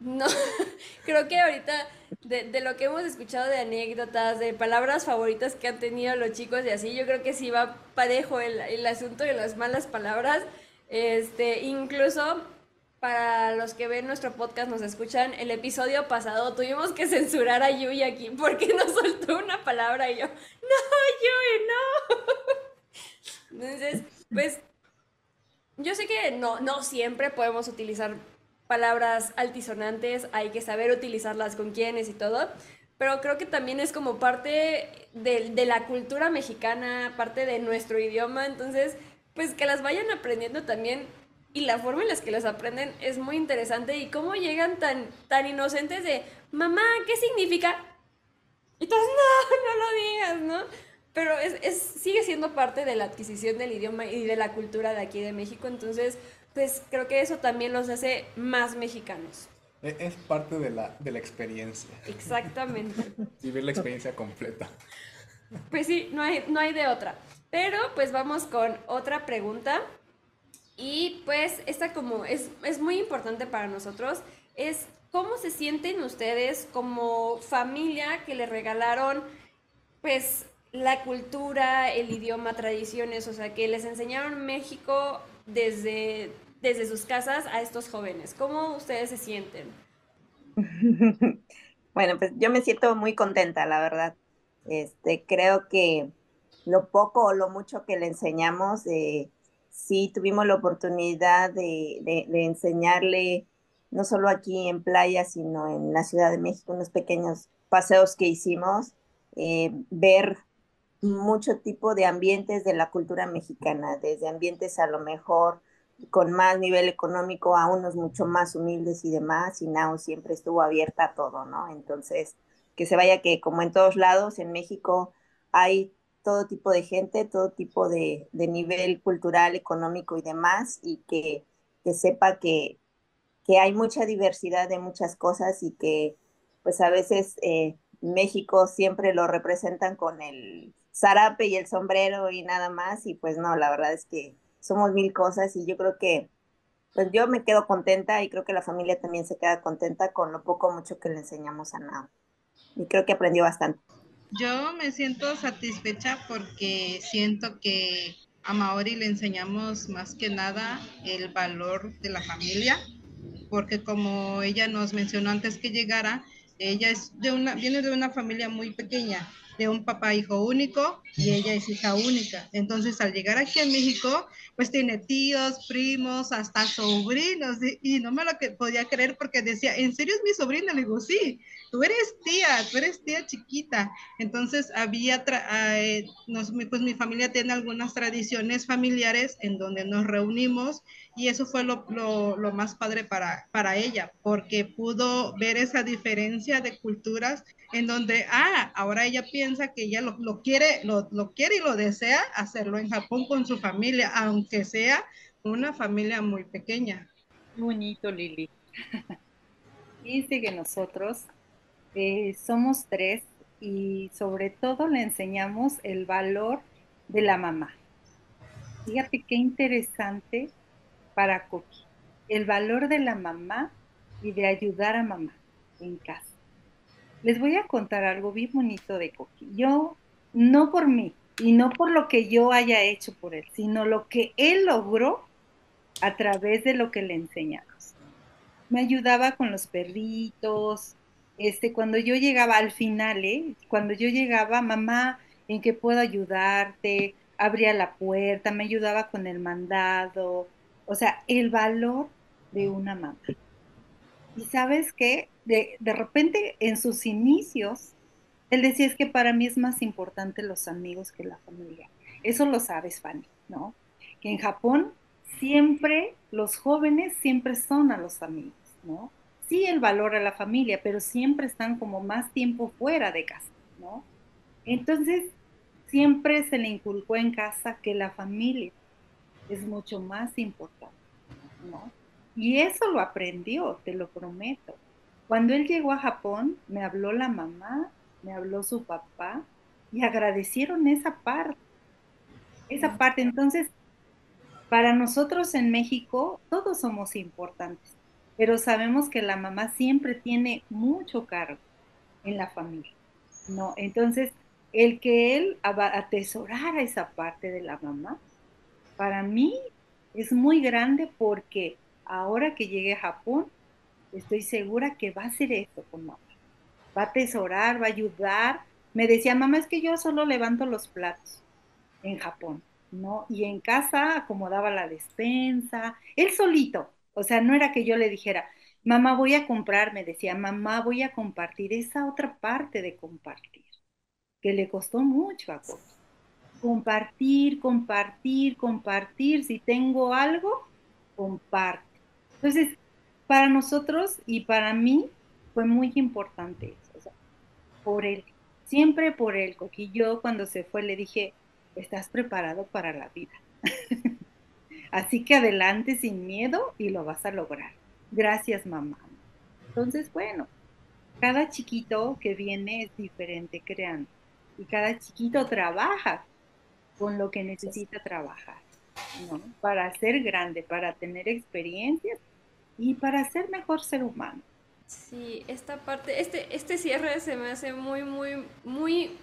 no, creo que ahorita de, lo que hemos escuchado de anécdotas, de palabras favoritas que han tenido los chicos y así, yo creo que sí va parejo el, el asunto de las malas palabras. Este, incluso para los que ven nuestro podcast, nos escuchan, el episodio pasado tuvimos que censurar a Yui aquí porque nos soltó una palabra y yo, no, Yui, no. Entonces, pues, yo sé que no, no siempre podemos utilizar palabras altisonantes, hay que saber utilizarlas con quienes y todo, pero creo que también es como parte de, de la cultura mexicana, parte de nuestro idioma, entonces, pues que las vayan aprendiendo también y la forma en la que los aprenden es muy interesante y cómo llegan tan, tan inocentes de, mamá, ¿qué significa? Y todos, no, no lo digas, ¿no? Pero es, es, sigue siendo parte de la adquisición del idioma y de la cultura de aquí de México, entonces, pues creo que eso también los hace más mexicanos. E, es parte de la, de la experiencia. Exactamente. Vivir la experiencia completa. Pues sí, no hay, no hay de otra. Pero pues vamos con otra pregunta. Y pues esta como es, es muy importante para nosotros, es cómo se sienten ustedes como familia que le regalaron pues la cultura, el idioma, tradiciones, o sea, que les enseñaron México desde, desde sus casas a estos jóvenes. ¿Cómo ustedes se sienten? Bueno, pues yo me siento muy contenta, la verdad. Este, creo que lo poco o lo mucho que le enseñamos, eh, sí tuvimos la oportunidad de, enseñarle, no solo aquí en playa, sino en la Ciudad de México, unos pequeños paseos que hicimos, eh, ver mucho tipo de ambientes de la cultura mexicana, desde ambientes a lo mejor con más nivel económico a unos mucho más humildes y demás, y Nao siempre estuvo abierta a todo, ¿no? Entonces, que se vaya que como en todos lados, en México hay todo tipo de gente, todo tipo de, nivel cultural, económico y demás, y que, sepa que, hay mucha diversidad de muchas cosas y que pues a veces eh, México siempre lo representan con el zarape y el sombrero y nada más, y pues no, la verdad es que somos mil cosas y yo creo que pues yo me quedo contenta y creo que la familia también se queda contenta con lo poco mucho que le enseñamos a Nao. Y creo que aprendió bastante. Yo me siento satisfecha porque siento que a Maori le enseñamos más que nada el valor de la familia, porque como ella nos mencionó antes que llegara, ella es de una, viene de una familia muy pequeña, de un papá hijo único y ella es hija única. Entonces, al llegar aquí a México, pues tiene tíos, primos, hasta sobrinos, y, no me lo que podía creer porque decía, ¿en serio es mi sobrina? Le digo, sí, tú eres tía, tú eres tía chiquita. Entonces, había, eh, pues mi familia tiene algunas tradiciones familiares en donde nos reunimos y eso fue lo, más padre para, ella, porque pudo ver esa diferencia de culturas en donde, ah, ahora ella piensa que ella lo, quiere, lo, lo, quiere y lo desea hacerlo en Japón con su familia, aunque sea una familia muy pequeña. Bonito, Lili. Dice que nosotros eh, somos tres y sobre todo le enseñamos el valor de la mamá. Fíjate qué interesante para Coqui. El valor de la mamá y de ayudar a mamá en casa. Les voy a contar algo bien bonito de Coqui. Yo, no por mí y no por lo que yo haya hecho por él, sino lo que él logró a través de lo que le enseñamos. Me ayudaba con los perritos. Este, cuando yo llegaba al final, ¿eh? cuando yo llegaba, mamá, ¿en qué puedo ayudarte? Abría la puerta, me ayudaba con el mandado. O sea, el valor de una mamá. Y sabes qué, de, de repente en sus inicios, él decía es que para mí es más importante los amigos que la familia. Eso lo sabes, Fanny, ¿no? Que en Japón siempre los jóvenes siempre son a los amigos, ¿no? Sí el valor a la familia, pero siempre están como más tiempo fuera de casa, ¿no? Entonces, siempre se le inculcó en casa que la familia es mucho más importante, ¿no? Y eso lo aprendió, te lo prometo. Cuando él llegó a Japón, me habló la mamá, me habló su papá y agradecieron esa parte. Esa parte. Entonces, para nosotros en México, todos somos importantes, pero sabemos que la mamá siempre tiene mucho cargo en la familia, ¿no? Entonces, el que él atesorara esa parte de la mamá, para mí es muy grande porque ahora que llegue a Japón, estoy segura que va a hacer esto con mamá. Va a atesorar, va a ayudar. Me decía, mamá, es que yo solo levanto los platos en Japón, ¿no? Y en casa acomodaba la despensa, él solito. O sea, no era que yo le dijera, mamá, voy a comprar, me decía, mamá, voy a compartir esa otra parte de compartir, que le costó mucho a Coqui. Compartir, compartir, compartir. Si tengo algo, comparte. Entonces, para nosotros y para mí fue muy importante eso, por él, siempre por él, Coqui. Yo cuando se fue le dije, estás preparado para la vida. Así que adelante sin miedo y lo vas a lograr. Gracias, mamá. Entonces, bueno, cada chiquito que viene es diferente creando y cada chiquito trabaja con lo que necesita trabajar, ¿no? Para ser grande, para tener experiencias y para ser mejor ser humano. Sí, esta parte, este, este cierre se me hace muy, muy, muy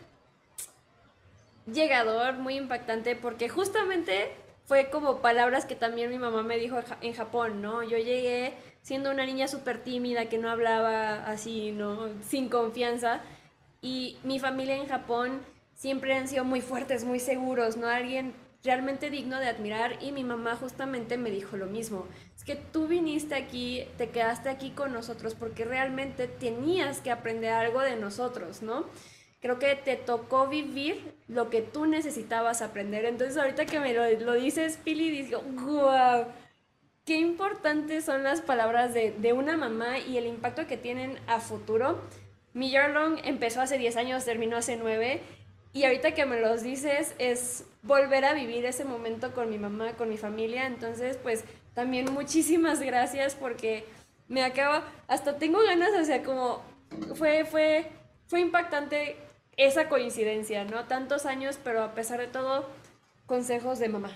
llegador, muy impactante, porque justamente fue como palabras que también mi mamá me dijo en Japón, ¿no? Yo llegué siendo una niña súper tímida, que no hablaba así, ¿no? Sin confianza, y mi familia en Japón siempre han sido muy fuertes, muy seguros, ¿no? Alguien realmente digno de admirar y mi mamá justamente me dijo lo mismo. Es que tú viniste aquí, te quedaste aquí con nosotros porque realmente tenías que aprender algo de nosotros, ¿no? Creo que te tocó vivir lo que tú necesitabas aprender. Entonces ahorita que me lo, dices, Pili, digo, wow, qué importantes son las palabras de, de, una mamá y el impacto que tienen a futuro. Mi year long empezó hace 10 años, terminó hace 9 y ahorita que me los dices es volver a vivir ese momento con mi mamá, con mi familia. Entonces, pues también muchísimas gracias porque me acaba, hasta tengo ganas, o sea, como fue, fue, fue impactante esa coincidencia, ¿no? Tantos años, pero a pesar de todo, consejos de mamá.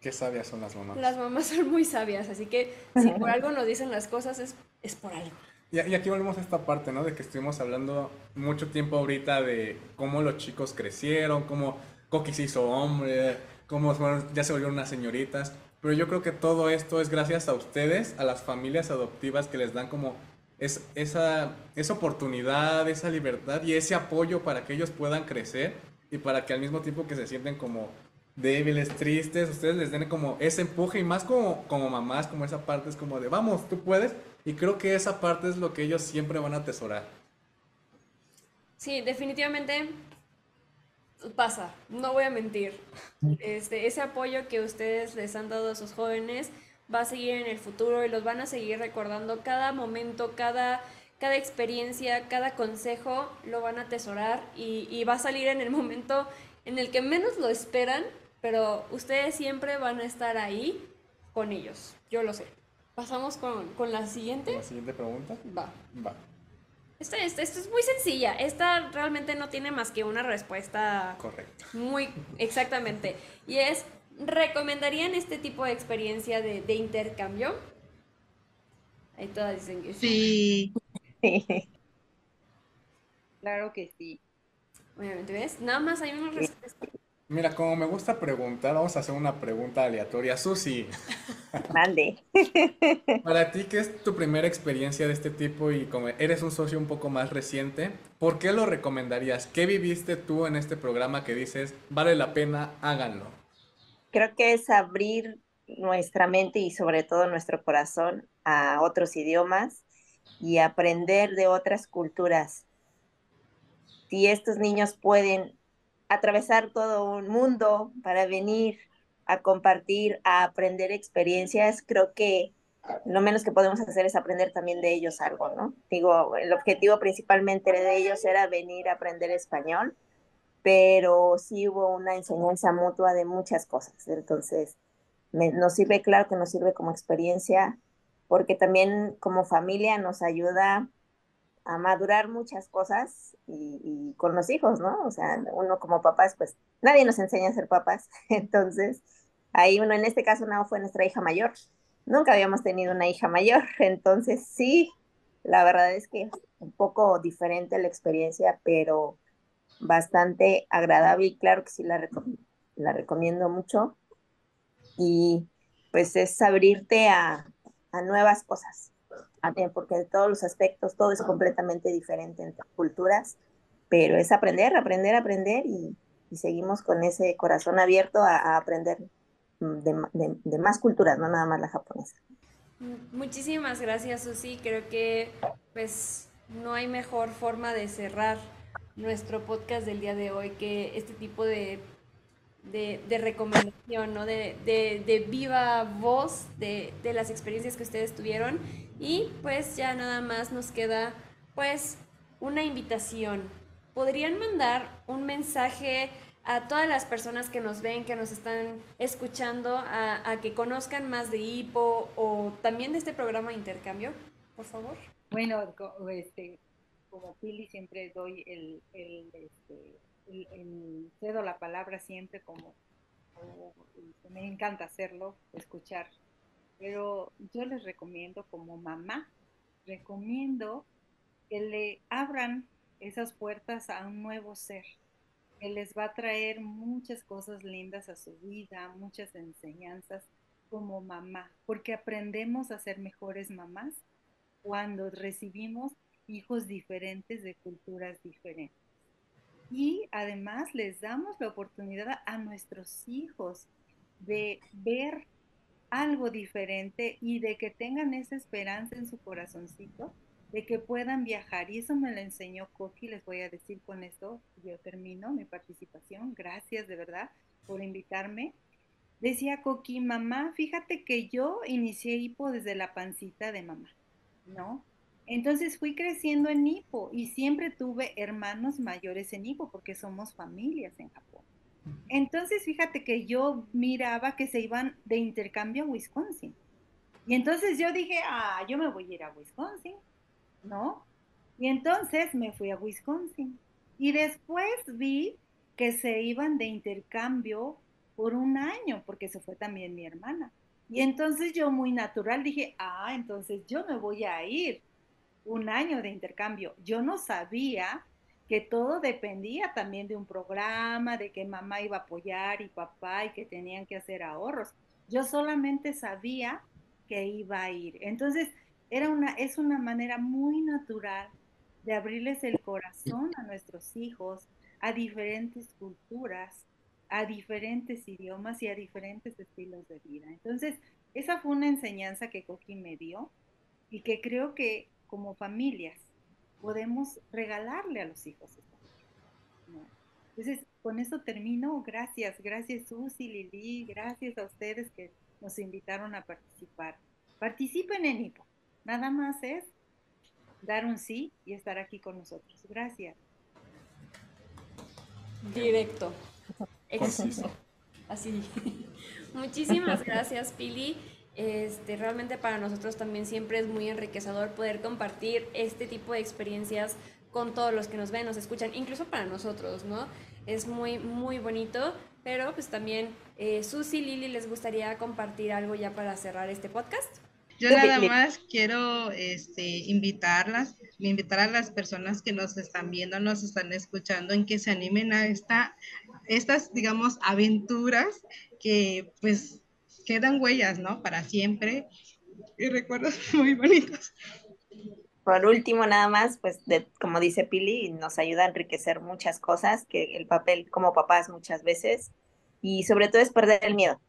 Qué sabias son las mamás. Las mamás son muy sabias, así que si por algo nos dicen las cosas es, es por algo. Y, aquí volvemos a esta parte, ¿no? De que estuvimos hablando mucho tiempo ahorita de cómo los chicos crecieron, cómo Coqui se hizo hombre, cómo ya se volvieron unas señoritas. Pero yo creo que todo esto es gracias a ustedes, a las familias adoptivas que les dan como es, esa, esa oportunidad, esa libertad y ese apoyo para que ellos puedan crecer y para que al mismo tiempo que se sienten como débiles, tristes, ustedes les den como ese empuje y más como, como mamás, como esa parte es como de vamos, tú puedes y creo que esa parte es lo que ellos siempre van a atesorar. Sí, definitivamente pasa, no voy a mentir. Este, ese apoyo que ustedes les han dado a sus jóvenes va a seguir en el futuro y los van a seguir recordando cada momento, cada, cada experiencia, cada consejo, lo van a atesorar y, y va a salir en el momento en el que menos lo esperan, pero ustedes siempre van a estar ahí con ellos, yo lo sé. Pasamos con, con la siguiente. La siguiente pregunta. Va. Va. Esta, esta, es muy sencilla. Esta realmente no tiene más que una respuesta. Correcta. Muy exactamente. Y es, ¿recomendarían este tipo de experiencia de, de intercambio? Ahí todas dicen que Sí, Sí. Claro que sí. Obviamente, ¿ves? Nada más hay unos respuestas. Mira, como me gusta preguntar, vamos a hacer una pregunta aleatoria. Susi, Mande. para ti, ¿qué es tu primera experiencia de este tipo y como eres un socio un poco más reciente, ¿por qué lo recomendarías? ¿Qué viviste tú en este programa que dices, vale la pena, háganlo? Creo que es abrir nuestra mente y sobre todo nuestro corazón a otros idiomas y aprender de otras culturas. Si estos niños pueden atravesar todo un mundo para venir a compartir, a aprender experiencias, creo que lo menos que podemos hacer es aprender también de ellos algo, ¿no? Digo, el objetivo principalmente de ellos era venir a aprender español, pero sí hubo una enseñanza mutua de muchas cosas. Entonces, nos sirve, claro que nos sirve como experiencia, porque también como familia nos ayuda a madurar muchas cosas y, y con los hijos, ¿no? O sea, uno como papás, pues nadie nos enseña a ser papás. Entonces, ahí uno, en este caso, no fue nuestra hija mayor. Nunca habíamos tenido una hija mayor. Entonces, sí, la verdad es que un poco diferente la experiencia, pero bastante agradable y claro que sí la, la recomiendo mucho. Y pues es abrirte a, a nuevas cosas, eh, porque de todos los aspectos todo es completamente diferente entre culturas, pero es aprender, aprender, aprender y, seguimos con ese corazón abierto a, aprender mm, de- de más culturas, no nada más la japonesa. Mm, Muchísimas gracias, Susi. Creo que pues no hay mejor forma de cerrar nuestro podcast del día de hoy que este tipo de, de, recomendación, ¿no? De, de, viva voz de, de las experiencias que ustedes tuvieron. Y pues ya nada más nos queda pues una invitación. ¿Podrían mandar un mensaje a todas las personas que nos ven, que nos están escuchando, a, a que conozcan más de HIPO o también de este programa de intercambio? Por favor. Bueno, este, como Pili siempre doy este, el- cedo la palabra siempre como, como- me encanta hacerlo, escuchar. Pero yo les recomiendo como mamá, recomiendo que le abran esas puertas a un nuevo ser, que les va a traer muchas cosas lindas a su vida, muchas enseñanzas como mamá, porque aprendemos a ser mejores mamás cuando recibimos hijos diferentes de culturas diferentes. Y además les damos la oportunidad a nuestros hijos de ver algo diferente y de que tengan esa esperanza en su corazoncito de que puedan viajar. Y eso me lo enseñó Coqui, les voy a decir con esto, yo termino mi participación. Gracias de verdad por invitarme. Decía Coqui, mamá, fíjate que yo inicié hipo desde la pancita de mamá, ¿no? Entonces fui creciendo en hipo y siempre tuve hermanos mayores en hipo porque somos familias en Japón. Entonces fíjate que yo miraba que se iban de intercambio a Wisconsin. Y entonces yo dije, ah, yo me voy a ir a Wisconsin, ¿no? Y entonces me fui a Wisconsin. Y después vi que se iban de intercambio por un año, porque se fue también mi hermana. Y entonces yo muy natural dije, ah, entonces yo me voy a ir un año de intercambio. Yo no sabía que todo dependía también de un programa, de que mamá iba a apoyar y papá y que tenían que hacer ahorros. Yo solamente sabía que iba a ir. Entonces, era una, es una manera muy natural de abrirles el corazón a nuestros hijos, a diferentes culturas, a diferentes idiomas y a diferentes estilos de vida. Entonces, esa fue una enseñanza que Coqui me dio y que creo que como familias podemos regalarle a los hijos. ¿no? Entonces, con eso termino. Gracias, gracias Susi, Lili, gracias a ustedes que nos invitaron a participar. Participen en HIPO. Nada más es dar un sí y estar aquí con nosotros. Gracias. Directo. Conciso. Así. Muchísimas gracias, Pili. Este, realmente para nosotros también siempre es muy enriquecedor poder compartir este tipo de experiencias con todos los que nos ven, nos escuchan, incluso para nosotros, ¿no? Es muy, muy bonito Pero pues también eh, Susi, Lili, ¿les gustaría compartir algo ya para cerrar este podcast? Yo nada más quiero este, invitarlas, invitar a las personas que nos están viendo, nos están escuchando, en que se animen a esta, estas, digamos, aventuras que pues quedan huellas, ¿no? Para siempre y recuerdos muy bonitos. Por último, nada más, pues como dice Pili, nos ayuda a enriquecer muchas cosas, que el papel como papás muchas veces, y sobre todo es perder el miedo.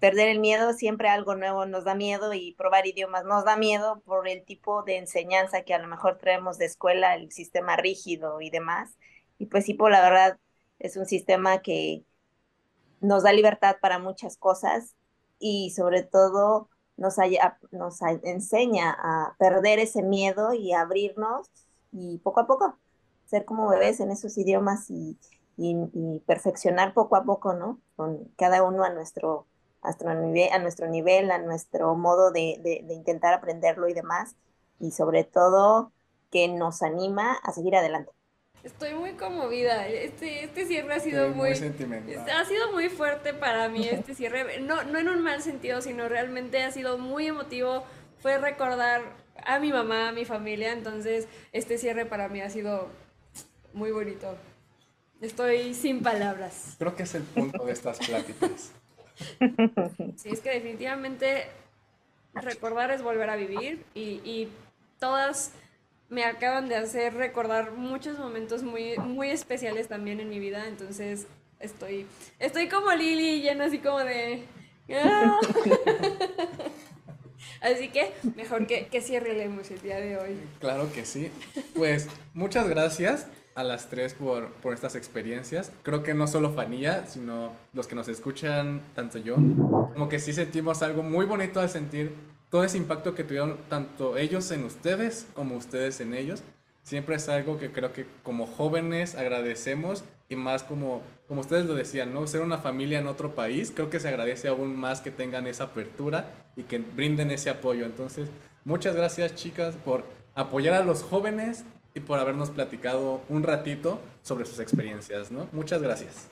Perder el miedo, siempre algo nuevo nos da miedo y probar idiomas nos da miedo por el tipo de enseñanza que a lo mejor traemos de escuela, el sistema rígido y demás. Y pues sí, por la verdad, es un sistema que nos da libertad para muchas cosas y sobre todo nos, nos enseña a perder ese miedo y abrirnos y poco a poco ser como bebés en esos idiomas y, perfeccionar poco a poco, ¿no? Con cada uno a nuestro, a nuestro, nivel, a nuestro modo de intentar aprenderlo y demás. Y sobre todo que nos anima a seguir adelante. Estoy muy conmovida. Este, este cierre ha sido muy, muy sentimental. Ha sido muy fuerte para mí este cierre. No, no en un mal sentido, sino realmente ha sido muy emotivo. Fue recordar a mi mamá, a mi familia. Entonces, este cierre para mí ha sido muy bonito. Estoy sin palabras. Creo que es el punto de estas pláticas. Sí, es que definitivamente recordar es volver a vivir y, y todas me acaban de hacer recordar muchos momentos muy, muy especiales también en mi vida, entonces estoy, estoy como Lili, lleno así como de... ¡ah! Así que mejor que, que cierrelemos el día de hoy. Claro que sí. Pues muchas gracias a las tres por, por estas experiencias. Creo que no solo Fanilla, sino los que nos escuchan, tanto yo, como que sí sentimos algo muy bonito al sentir todo ese impacto que tuvieron tanto ellos en ustedes como ustedes en ellos, siempre es algo que creo que como jóvenes agradecemos y más como, como ustedes lo decían, ¿no? Ser una familia en otro país, creo que se agradece aún más que tengan esa apertura y que brinden ese apoyo. Entonces, muchas gracias chicas por apoyar a los jóvenes y por habernos platicado un ratito sobre sus experiencias, ¿no? Muchas gracias.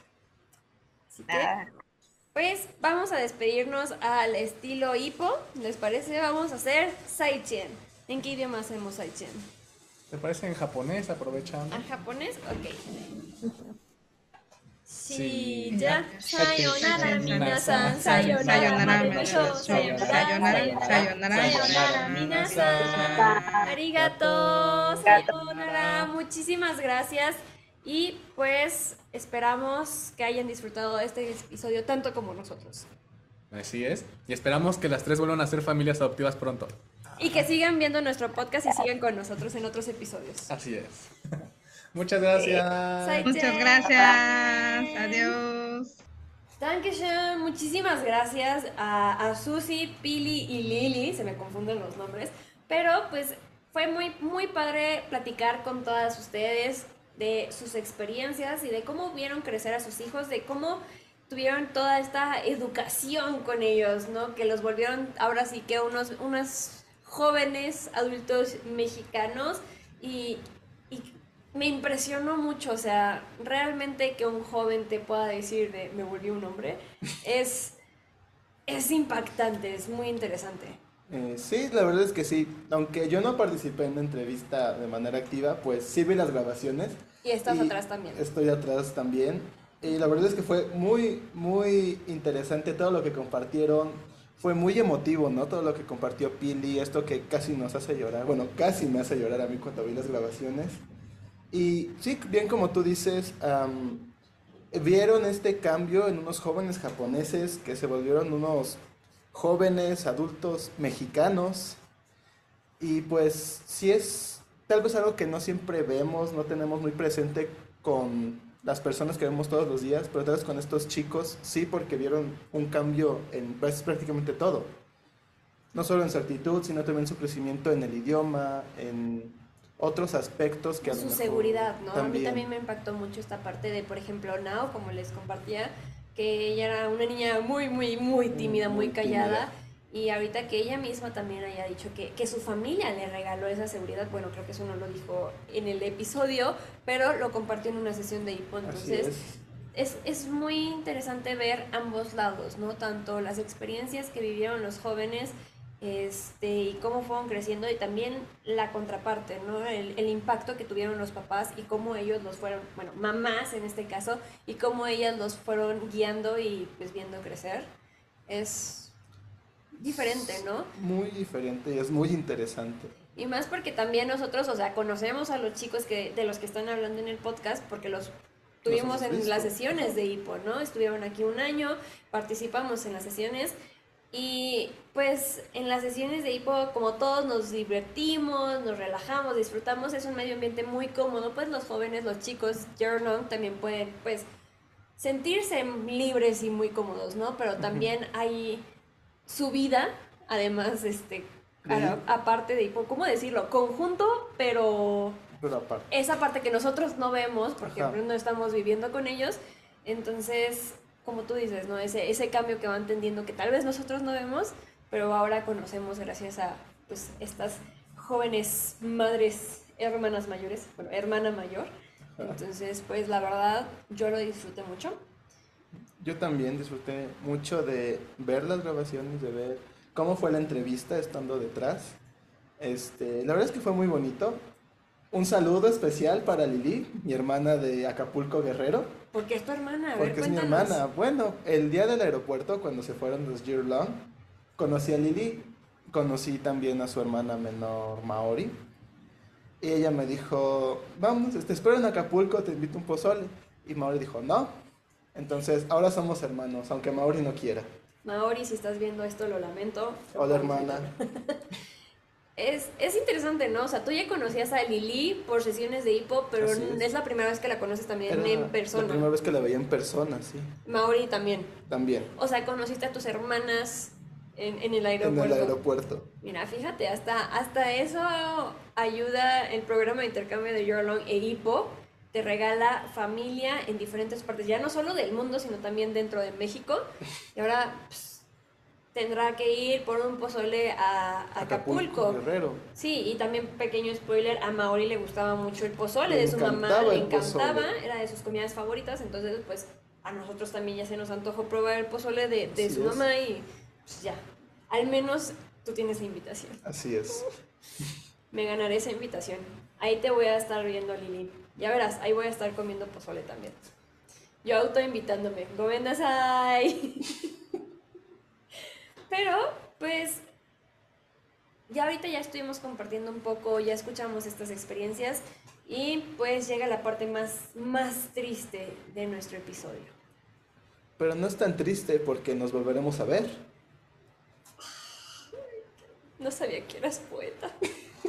Pues vamos a despedirnos al estilo hipo. ¿Les parece? Vamos a hacer Saichen. ¿En qué idioma hacemos Saichen? ¿Te parece en japonés? Aprovechando. ¿En japonés? Ok. Sí, ya. Sayonara, minasan. Sayonara, sayonara, sayonara, minasan. Arigato. Sayonara. Muchísimas gracias. Y pues esperamos que hayan disfrutado este episodio tanto como nosotros. Así es. Y esperamos que las tres vuelvan a ser familias adoptivas pronto. Y que sigan viendo nuestro podcast y sigan con nosotros en otros episodios. Así es. Muchas gracias. Muchas gracias. Adiós. Dankeschön. Muchísimas gracias a, a Susi, Pili y Lili. Se me confunden los nombres. Pero pues fue muy, muy padre platicar con todas ustedes de sus experiencias y de cómo vieron crecer a sus hijos, de cómo tuvieron toda esta educación con ellos, ¿no? Que los volvieron ahora sí que unos, unos jóvenes adultos mexicanos y, y me impresionó mucho, o sea, realmente que un joven te pueda decir de me volví un hombre es, es impactante, es muy interesante. Eh, sí, la verdad es que sí. Aunque yo no participé en la entrevista de manera activa, pues sí vi las grabaciones. Y estás atrás también. Estoy atrás también. Y la verdad es que fue muy, muy interesante todo lo que compartieron. Fue muy emotivo, ¿no? Todo lo que compartió Pili, esto que casi nos hace llorar. Bueno, casi me hace llorar a mí cuando vi las grabaciones. Y sí, bien como tú dices, vieron este cambio en unos jóvenes japoneses que se volvieron unos jóvenes, adultos mexicanos. Y pues si es tal vez algo que no siempre vemos, no tenemos muy presente con las personas que vemos todos los días, pero tal vez con estos chicos sí porque vieron un cambio en pues, prácticamente todo. No solo en su actitud, sino también su crecimiento en el idioma, en otros aspectos que a Su seguridad, ¿no? A mí también me impactó mucho esta parte de, por ejemplo, Nao, como les compartía, que ella era una niña muy, muy, muy tímida, muy, callada. Y ahorita que ella misma también haya dicho que, que, su familia le regaló esa seguridad, bueno, creo que eso no lo dijo en el episodio, pero lo compartió en una sesión de hipo. Entonces, es, es muy interesante ver ambos lados, ¿no? Tanto las experiencias que vivieron los jóvenes este, y cómo fueron creciendo y también la contraparte, ¿no? El, el, impacto que tuvieron los papás y cómo ellos los fueron, bueno, mamás en este caso, y cómo ellas los fueron guiando y pues viendo crecer. Es diferente, ¿no? Muy diferente y es muy interesante. Y más porque también nosotros, o sea, conocemos a los chicos que, de los que están hablando en el podcast porque los tuvimos en las sesiones de HIPO, ¿no? Estuvieron aquí un año, participamos en las sesiones y pues en las sesiones de hipo, como todos nos divertimos, nos relajamos, disfrutamos, es un medio ambiente muy cómodo, pues los jóvenes, los chicos, Journal también pueden pues sentirse libres y muy cómodos, ¿no? Pero también hay su vida, además, este, aparte de hipo, ¿cómo decirlo? Conjunto, pero... Pero aparte. Esa parte que nosotros no vemos, porque pues, no estamos viviendo con ellos, entonces como tú dices, ¿no? Ese, ese cambio que van entendiendo que tal vez nosotros no vemos, pero ahora conocemos gracias a pues, estas jóvenes madres, hermanas mayores, bueno, hermana mayor. Entonces, pues la verdad, yo lo disfruté mucho. Yo también disfruté mucho de ver las grabaciones, de ver cómo fue la entrevista estando detrás. Este, la verdad es que fue muy bonito. Un saludo especial para Lili, mi hermana de Acapulco Guerrero. Porque es tu hermana, a Porque es mi hermana. Bueno, el día del aeropuerto, cuando se fueron los Year Long, conocí a Lili, conocí también a su hermana menor Maori. Y ella me dijo, vamos, te espero en Acapulco, te invito un pozole. Y Maori dijo, no. Entonces, ahora somos hermanos, aunque Maori no quiera. Maori, si estás viendo esto, lo lamento. Hola, hermana. Es, es, interesante, ¿no? O sea, tú ya conocías a Lili por sesiones de hipo, pero es. la primera vez que la conoces también en persona. La primera vez que la veía en persona, sí. Maori también. También. O sea, conociste a tus hermanas en, en el aeropuerto. En el aeropuerto. Mira, fíjate, hasta, hasta eso ayuda el programa de intercambio de Your Long e hipo. Te regala familia en diferentes partes, ya no solo del mundo, sino también dentro de México. Y ahora, pues, tendrá que ir por un pozole a, Acapulco. Guerrero. Sí, y también pequeño spoiler, a Maori le gustaba mucho el pozole de su mamá, le encantaba, era de sus comidas favoritas, entonces pues a nosotros también ya se nos antojó probar el pozole de, de su mamá y pues ya, al menos tú tienes la invitación. Así es. Me ganaré esa invitación. Ahí te voy a estar viendo, Lili. Ya verás, ahí voy a estar comiendo pozole también. Yo auto invitándome. ahí. Pero, pues, ya ahorita ya estuvimos compartiendo un poco, ya escuchamos estas experiencias y pues llega la parte más, más triste de nuestro episodio. Pero no es tan triste porque nos volveremos a ver. No sabía que eras poeta.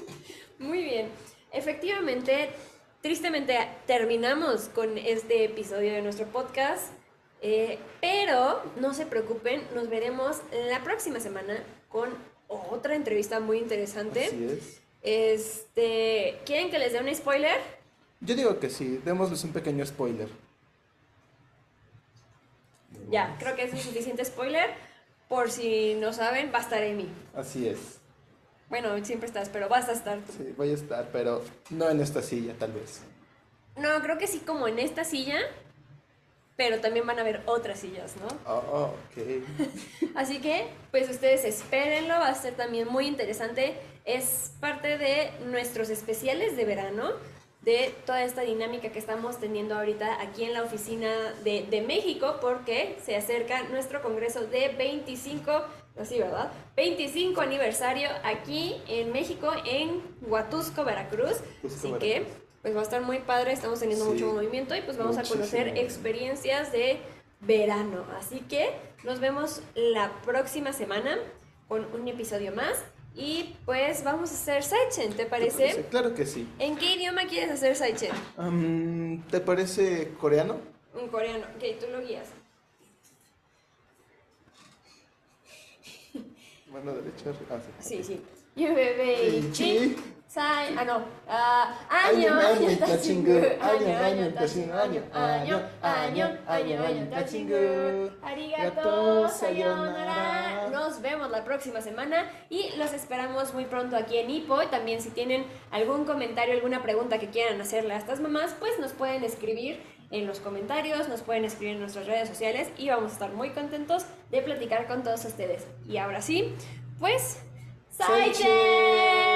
Muy bien. Efectivamente, tristemente terminamos con este episodio de nuestro podcast. Eh, pero no se preocupen, nos veremos la próxima semana con otra entrevista muy interesante. Así es. Este, ¿Quieren que les dé un spoiler? Yo digo que sí, démosles un pequeño spoiler. Ya, creo que es un suficiente spoiler. Por si no saben, va a estar Amy. Así es. Bueno, siempre estás, pero vas a estar tú. Sí, voy a estar, pero no en esta silla, tal vez. No, creo que sí como en esta silla, pero también van a haber otras sillas, ¿no? Oh, ok. Así que, pues ustedes espérenlo, va a ser también muy interesante. Es parte de nuestros especiales de verano, de toda esta dinámica que estamos teniendo ahorita aquí en la oficina de, de México, porque se acerca nuestro congreso de 25, así, ¿verdad? 25 aniversario aquí en México, en Huatusco, Veracruz. así que pues va a estar muy padre, estamos teniendo mucho movimiento y pues vamos a conocer experiencias de verano. Así que nos vemos la próxima semana con un episodio más. Y pues vamos a hacer Saichen, ¿te parece? Claro que sí. ¿En qué idioma quieres hacer Saichen? ¿Te parece coreano? En coreano, ok, tú lo guías. Mano derecha. Ah, sí. Sí, sí. Chi. Sai, ah no, ah, año, año, tachingu, año, año, tachingu, año, año, año, año, año, tachingu, arigato, sayonara. Nos vemos la próxima semana y los esperamos muy pronto aquí en Ipo. También si tienen algún comentario, alguna pregunta que quieran hacerle a estas mamás, pues nos pueden escribir en los comentarios, nos pueden escribir en nuestras redes sociales y vamos a estar muy contentos de platicar con todos ustedes. Y ahora sí, pues, ¡Saichen!